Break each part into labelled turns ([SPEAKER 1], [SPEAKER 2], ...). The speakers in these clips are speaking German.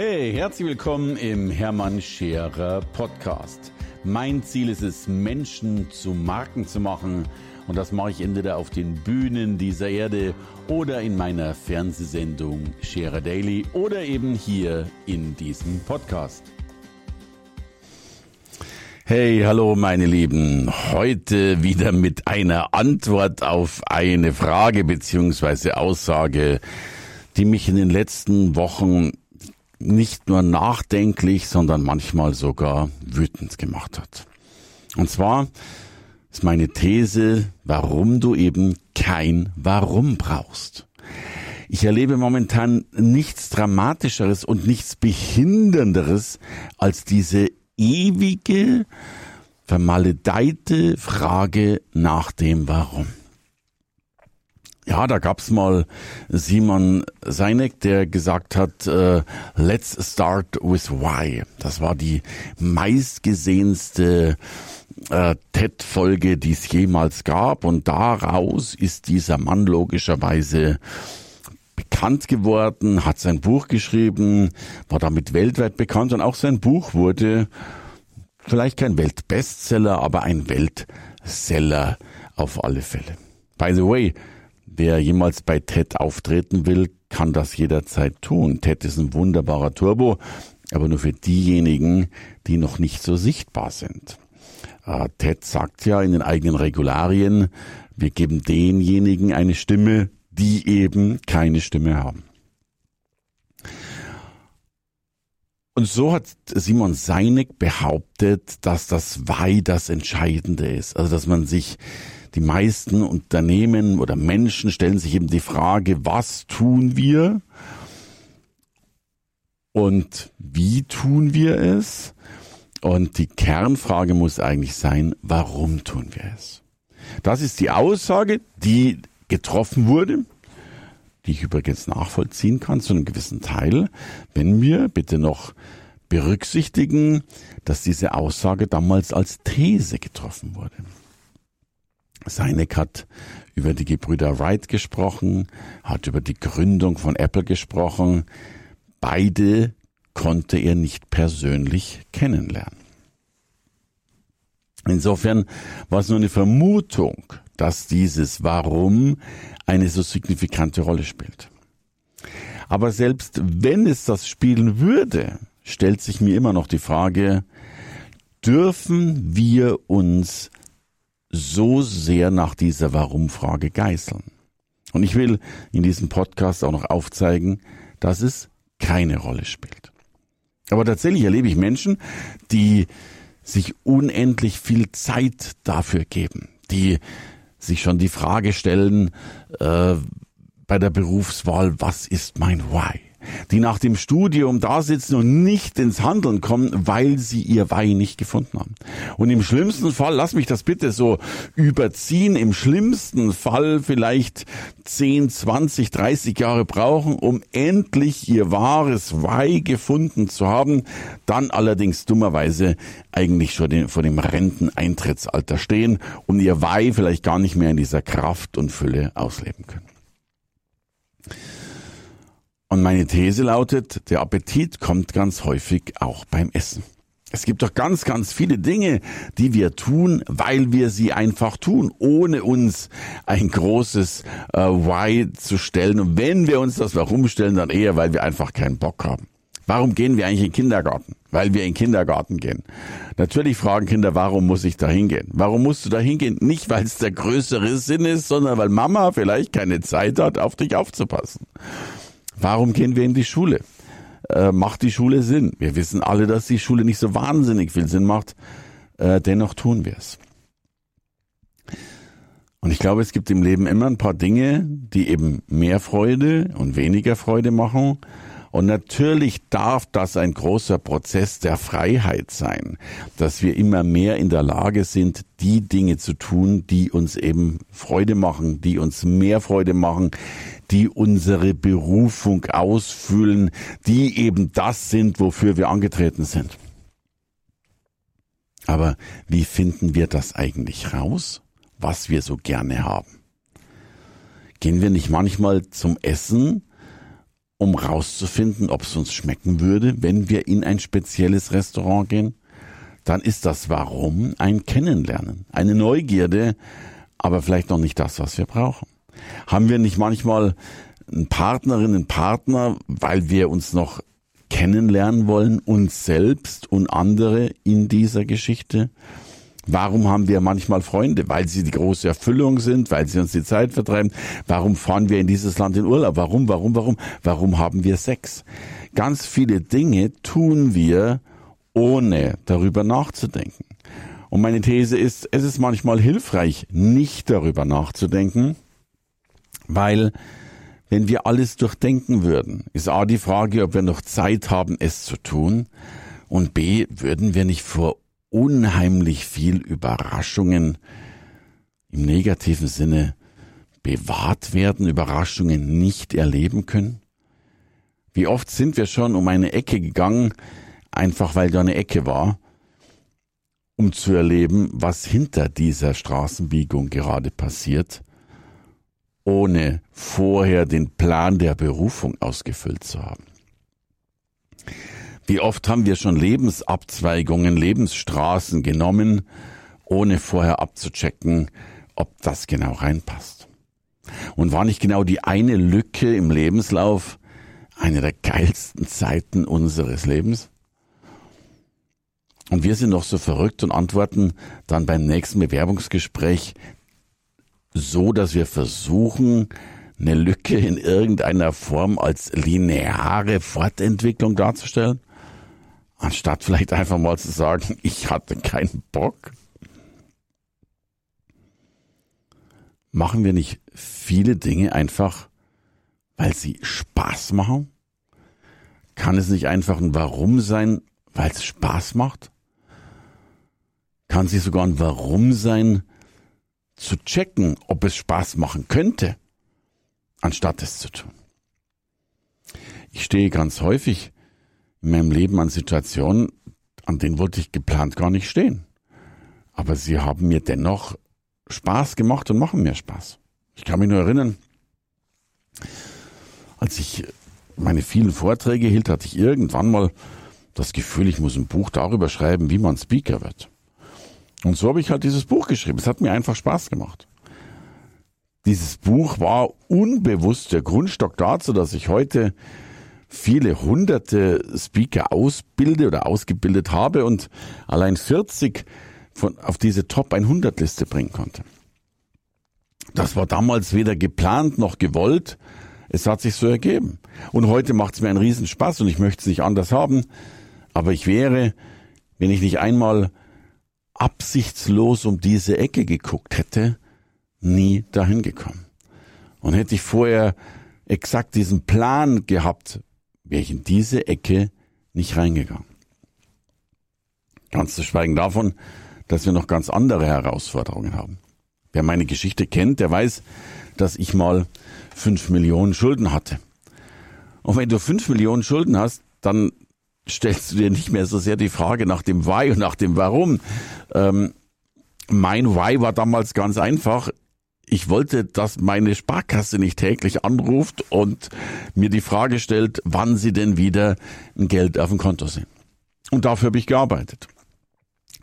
[SPEAKER 1] Hey, herzlich willkommen im Hermann Scherer Podcast. Mein Ziel ist es, Menschen zu Marken zu machen. Und das mache ich entweder auf den Bühnen dieser Erde oder in meiner Fernsehsendung Scherer Daily oder eben hier in diesem Podcast. Hey, hallo meine Lieben. Heute wieder mit einer Antwort auf eine Frage beziehungsweise Aussage, die mich in den letzten Wochen nicht nur nachdenklich, sondern manchmal sogar wütend gemacht hat. Und zwar ist meine These, warum du eben kein Warum brauchst. Ich erlebe momentan nichts Dramatischeres und nichts Behindernderes als diese ewige, vermaledeite Frage nach dem Warum. Ja, da gab's mal Simon Seinek, der gesagt hat, äh, let's start with why. Das war die meistgesehenste äh, TED-Folge, die es jemals gab. Und daraus ist dieser Mann logischerweise bekannt geworden, hat sein Buch geschrieben, war damit weltweit bekannt und auch sein Buch wurde vielleicht kein Weltbestseller, aber ein Weltseller auf alle Fälle. By the way, Wer jemals bei TED auftreten will, kann das jederzeit tun. TED ist ein wunderbarer Turbo, aber nur für diejenigen, die noch nicht so sichtbar sind. Äh, TED sagt ja in den eigenen Regularien, wir geben denjenigen eine Stimme, die eben keine Stimme haben. Und so hat Simon Seinig behauptet, dass das Why das Entscheidende ist. Also, dass man sich die meisten Unternehmen oder Menschen stellen sich eben die Frage, was tun wir und wie tun wir es? Und die Kernfrage muss eigentlich sein, warum tun wir es? Das ist die Aussage, die getroffen wurde, die ich übrigens nachvollziehen kann zu einem gewissen Teil, wenn wir bitte noch berücksichtigen, dass diese Aussage damals als These getroffen wurde. Seinek hat über die Gebrüder Wright gesprochen, hat über die Gründung von Apple gesprochen. Beide konnte er nicht persönlich kennenlernen. Insofern war es nur eine Vermutung, dass dieses Warum eine so signifikante Rolle spielt. Aber selbst wenn es das spielen würde, stellt sich mir immer noch die Frage, dürfen wir uns so sehr nach dieser Warum-Frage geißeln. Und ich will in diesem Podcast auch noch aufzeigen, dass es keine Rolle spielt. Aber tatsächlich erlebe ich Menschen, die sich unendlich viel Zeit dafür geben, die sich schon die Frage stellen äh, bei der Berufswahl, was ist mein Why? Die nach dem Studium da sitzen und nicht ins Handeln kommen, weil sie ihr Weih nicht gefunden haben. Und im schlimmsten Fall, lass mich das bitte so überziehen, im schlimmsten Fall vielleicht 10, 20, 30 Jahre brauchen, um endlich ihr wahres Weih gefunden zu haben, dann allerdings dummerweise eigentlich schon vor dem Renteneintrittsalter stehen und ihr Weih vielleicht gar nicht mehr in dieser Kraft und Fülle ausleben können. Und meine These lautet, der Appetit kommt ganz häufig auch beim Essen. Es gibt doch ganz, ganz viele Dinge, die wir tun, weil wir sie einfach tun, ohne uns ein großes äh, Why zu stellen. Und wenn wir uns das Warum stellen, dann eher, weil wir einfach keinen Bock haben. Warum gehen wir eigentlich in den Kindergarten? Weil wir in den Kindergarten gehen. Natürlich fragen Kinder, warum muss ich da hingehen? Warum musst du da hingehen? Nicht, weil es der größere Sinn ist, sondern weil Mama vielleicht keine Zeit hat, auf dich aufzupassen. Warum gehen wir in die Schule? Äh, macht die Schule Sinn? Wir wissen alle, dass die Schule nicht so wahnsinnig viel Sinn macht. Äh, dennoch tun wir es. Und ich glaube, es gibt im Leben immer ein paar Dinge, die eben mehr Freude und weniger Freude machen. Und natürlich darf das ein großer Prozess der Freiheit sein, dass wir immer mehr in der Lage sind, die Dinge zu tun, die uns eben Freude machen, die uns mehr Freude machen, die unsere Berufung ausfüllen, die eben das sind, wofür wir angetreten sind. Aber wie finden wir das eigentlich raus, was wir so gerne haben? Gehen wir nicht manchmal zum Essen um rauszufinden, ob es uns schmecken würde, wenn wir in ein spezielles Restaurant gehen? Dann ist das Warum ein Kennenlernen, eine Neugierde, aber vielleicht noch nicht das, was wir brauchen. Haben wir nicht manchmal einen Partnerin, einen Partner, weil wir uns noch kennenlernen wollen, uns selbst und andere in dieser Geschichte? Warum haben wir manchmal Freunde? Weil sie die große Erfüllung sind, weil sie uns die Zeit vertreiben. Warum fahren wir in dieses Land in Urlaub? Warum, warum, warum? Warum haben wir Sex? Ganz viele Dinge tun wir, ohne darüber nachzudenken. Und meine These ist, es ist manchmal hilfreich, nicht darüber nachzudenken, weil wenn wir alles durchdenken würden, ist A die Frage, ob wir noch Zeit haben, es zu tun, und B, würden wir nicht vor unheimlich viel Überraschungen im negativen Sinne bewahrt werden, Überraschungen nicht erleben können? Wie oft sind wir schon um eine Ecke gegangen, einfach weil da eine Ecke war, um zu erleben, was hinter dieser Straßenbiegung gerade passiert, ohne vorher den Plan der Berufung ausgefüllt zu haben. Wie oft haben wir schon Lebensabzweigungen, Lebensstraßen genommen, ohne vorher abzuchecken, ob das genau reinpasst. Und war nicht genau die eine Lücke im Lebenslauf eine der geilsten Zeiten unseres Lebens? Und wir sind noch so verrückt und antworten dann beim nächsten Bewerbungsgespräch so, dass wir versuchen, eine Lücke in irgendeiner Form als lineare Fortentwicklung darzustellen? Anstatt vielleicht einfach mal zu sagen, ich hatte keinen Bock. Machen wir nicht viele Dinge einfach, weil sie Spaß machen? Kann es nicht einfach ein Warum sein, weil es Spaß macht? Kann sie sogar ein Warum sein, zu checken, ob es Spaß machen könnte, anstatt es zu tun? Ich stehe ganz häufig in meinem Leben an Situationen, an denen wollte ich geplant gar nicht stehen. Aber sie haben mir dennoch Spaß gemacht und machen mir Spaß. Ich kann mich nur erinnern, als ich meine vielen Vorträge hielt, hatte ich irgendwann mal das Gefühl, ich muss ein Buch darüber schreiben, wie man Speaker wird. Und so habe ich halt dieses Buch geschrieben. Es hat mir einfach Spaß gemacht. Dieses Buch war unbewusst der Grundstock dazu, dass ich heute viele hunderte Speaker ausbilde oder ausgebildet habe und allein 40 von, auf diese Top 100 Liste bringen konnte. Das war damals weder geplant noch gewollt. Es hat sich so ergeben. Und heute macht es mir einen Riesenspaß und ich möchte es nicht anders haben. Aber ich wäre, wenn ich nicht einmal absichtslos um diese Ecke geguckt hätte, nie dahin gekommen. Und hätte ich vorher exakt diesen Plan gehabt, wäre ich in diese Ecke nicht reingegangen. Ganz zu schweigen davon, dass wir noch ganz andere Herausforderungen haben. Wer meine Geschichte kennt, der weiß, dass ich mal fünf Millionen Schulden hatte. Und wenn du fünf Millionen Schulden hast, dann stellst du dir nicht mehr so sehr die Frage nach dem Why und nach dem Warum. Ähm, mein Why war damals ganz einfach ich wollte, dass meine Sparkasse nicht täglich anruft und mir die Frage stellt, wann sie denn wieder ein Geld auf dem Konto sehen. Und dafür habe ich gearbeitet.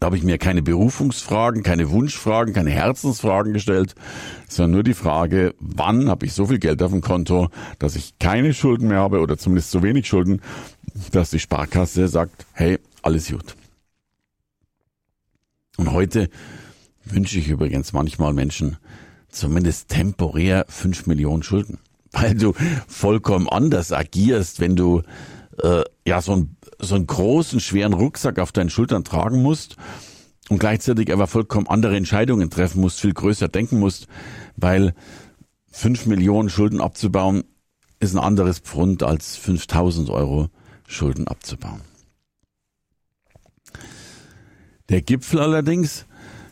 [SPEAKER 1] Da habe ich mir keine Berufungsfragen, keine Wunschfragen, keine Herzensfragen gestellt, sondern nur die Frage, wann habe ich so viel Geld auf dem Konto, dass ich keine Schulden mehr habe oder zumindest so wenig Schulden, dass die Sparkasse sagt, hey, alles gut. Und heute wünsche ich übrigens manchmal Menschen, zumindest temporär fünf Millionen Schulden. Weil du vollkommen anders agierst, wenn du äh, ja so, ein, so einen großen, schweren Rucksack auf deinen Schultern tragen musst und gleichzeitig aber vollkommen andere Entscheidungen treffen musst, viel größer denken musst, weil fünf Millionen Schulden abzubauen ist ein anderes Pfund als 5000 Euro Schulden abzubauen. Der Gipfel allerdings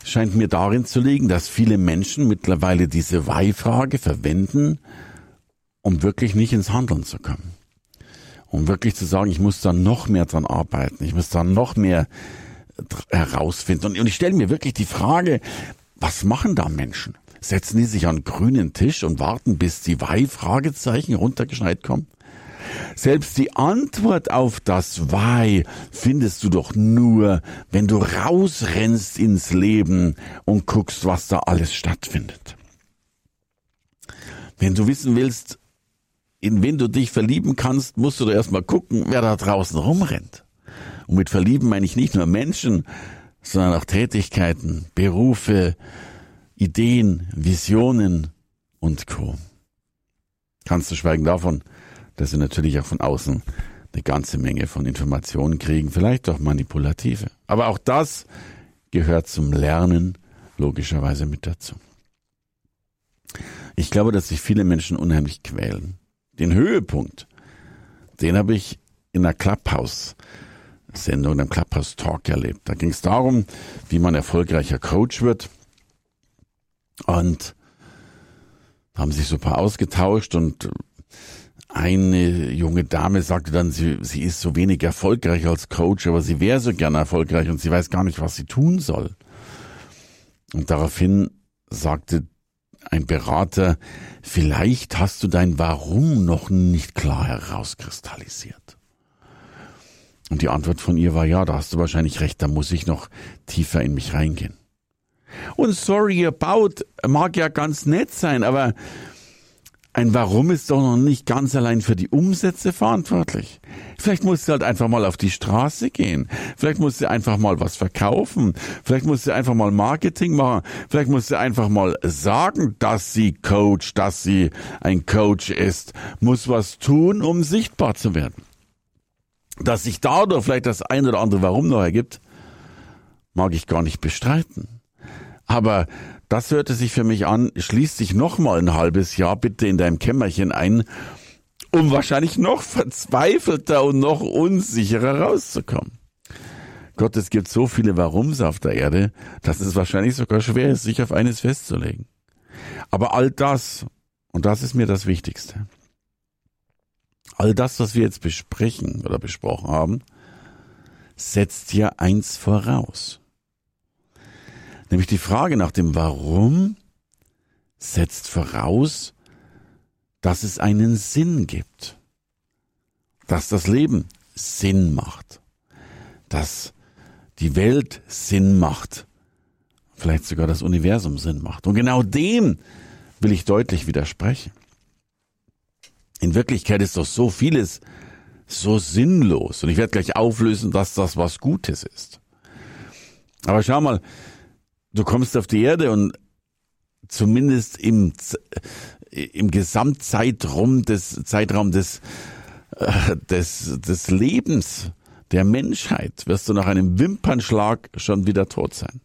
[SPEAKER 1] scheint mir darin zu liegen, dass viele Menschen mittlerweile diese Why-Frage verwenden, um wirklich nicht ins Handeln zu kommen. Um wirklich zu sagen, ich muss da noch mehr dran arbeiten, ich muss da noch mehr herausfinden. Und ich stelle mir wirklich die Frage, was machen da Menschen? Setzen die sich an grünen Tisch und warten, bis die Why-Fragezeichen runtergeschneit kommen? Selbst die Antwort auf das Why findest du doch nur, wenn du rausrennst ins Leben und guckst, was da alles stattfindet. Wenn du wissen willst, in wen du dich verlieben kannst, musst du doch erstmal gucken, wer da draußen rumrennt. Und mit Verlieben meine ich nicht nur Menschen, sondern auch Tätigkeiten, Berufe, Ideen, Visionen und Co. Kannst du schweigen davon, dass sie natürlich auch von außen eine ganze Menge von Informationen kriegen, vielleicht auch manipulative. Aber auch das gehört zum Lernen logischerweise mit dazu. Ich glaube, dass sich viele Menschen unheimlich quälen. Den Höhepunkt, den habe ich in einer Clubhouse-Sendung, einem Clubhouse-Talk erlebt. Da ging es darum, wie man erfolgreicher Coach wird. Und haben sich so ein paar ausgetauscht und eine junge Dame sagte dann, sie, sie ist so wenig erfolgreich als Coach, aber sie wäre so gerne erfolgreich und sie weiß gar nicht, was sie tun soll. Und daraufhin sagte ein Berater, vielleicht hast du dein Warum noch nicht klar herauskristallisiert. Und die Antwort von ihr war, ja, da hast du wahrscheinlich recht, da muss ich noch tiefer in mich reingehen. Und sorry about mag ja ganz nett sein, aber ein Warum ist doch noch nicht ganz allein für die Umsätze verantwortlich. Vielleicht musst du halt einfach mal auf die Straße gehen. Vielleicht musst du einfach mal was verkaufen. Vielleicht musst du einfach mal Marketing machen. Vielleicht musst du einfach mal sagen, dass sie Coach, dass sie ein Coach ist. Muss was tun, um sichtbar zu werden. Dass sich dadurch vielleicht das ein oder andere Warum noch ergibt, mag ich gar nicht bestreiten. Aber das hörte sich für mich an, schließ dich noch mal ein halbes Jahr bitte in deinem Kämmerchen ein, um wahrscheinlich noch verzweifelter und noch unsicherer rauszukommen. Gott, es gibt so viele Warums auf der Erde, dass es wahrscheinlich sogar schwer ist, sich auf eines festzulegen. Aber all das, und das ist mir das Wichtigste, all das, was wir jetzt besprechen oder besprochen haben, setzt hier eins voraus. Nämlich die Frage nach dem Warum setzt voraus, dass es einen Sinn gibt, dass das Leben Sinn macht, dass die Welt Sinn macht, vielleicht sogar das Universum Sinn macht. Und genau dem will ich deutlich widersprechen. In Wirklichkeit ist doch so vieles so sinnlos. Und ich werde gleich auflösen, dass das was Gutes ist. Aber schau mal, du kommst auf die Erde und zumindest im, im Gesamtzeitraum des, Zeitraum des, äh, des, des Lebens der Menschheit wirst du nach einem Wimpernschlag schon wieder tot sein.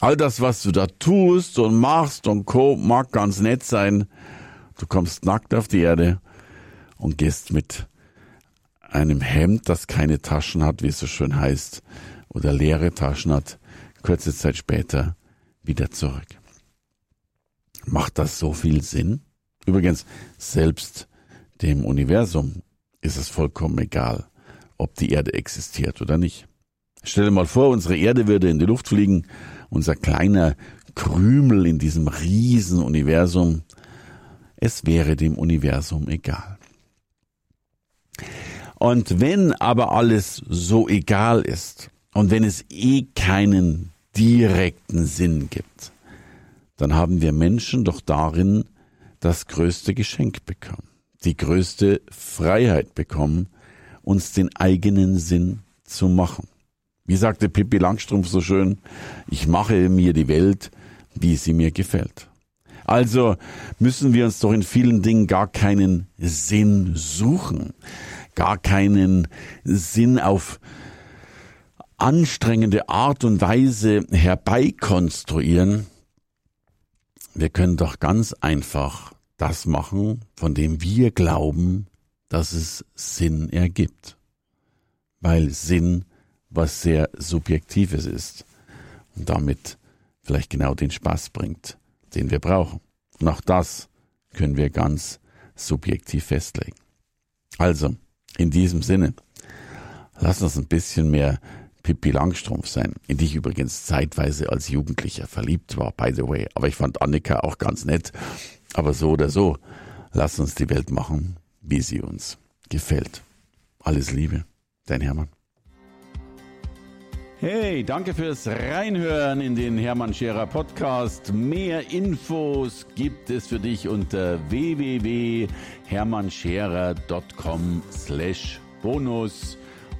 [SPEAKER 1] All das, was du da tust und machst und co, mag ganz nett sein. Du kommst nackt auf die Erde und gehst mit einem Hemd, das keine Taschen hat, wie es so schön heißt, oder leere Taschen hat, kurze Zeit später wieder zurück. Macht das so viel Sinn? Übrigens, selbst dem Universum ist es vollkommen egal, ob die Erde existiert oder nicht. Stell dir mal vor, unsere Erde würde in die Luft fliegen, unser kleiner Krümel in diesem riesen Universum. Es wäre dem Universum egal. Und wenn aber alles so egal ist und wenn es eh keinen direkten Sinn gibt, dann haben wir Menschen doch darin das größte Geschenk bekommen, die größte Freiheit bekommen, uns den eigenen Sinn zu machen. Wie sagte Pippi Langstrumpf so schön, ich mache mir die Welt, wie sie mir gefällt. Also müssen wir uns doch in vielen Dingen gar keinen Sinn suchen, gar keinen Sinn auf anstrengende Art und Weise herbeikonstruieren. Wir können doch ganz einfach das machen, von dem wir glauben, dass es Sinn ergibt. Weil Sinn was sehr Subjektives ist und damit vielleicht genau den Spaß bringt, den wir brauchen. Und auch das können wir ganz subjektiv festlegen. Also, in diesem Sinne, lass uns ein bisschen mehr Pippi Langstrumpf sein, in die ich übrigens zeitweise als Jugendlicher verliebt war, by the way. Aber ich fand Annika auch ganz nett. Aber so oder so, lass uns die Welt machen, wie sie uns gefällt. Alles Liebe, dein Hermann. Hey, danke fürs Reinhören in den Hermann Scherer Podcast. Mehr Infos gibt es für dich unter www.hermannscherer.com slash bonus.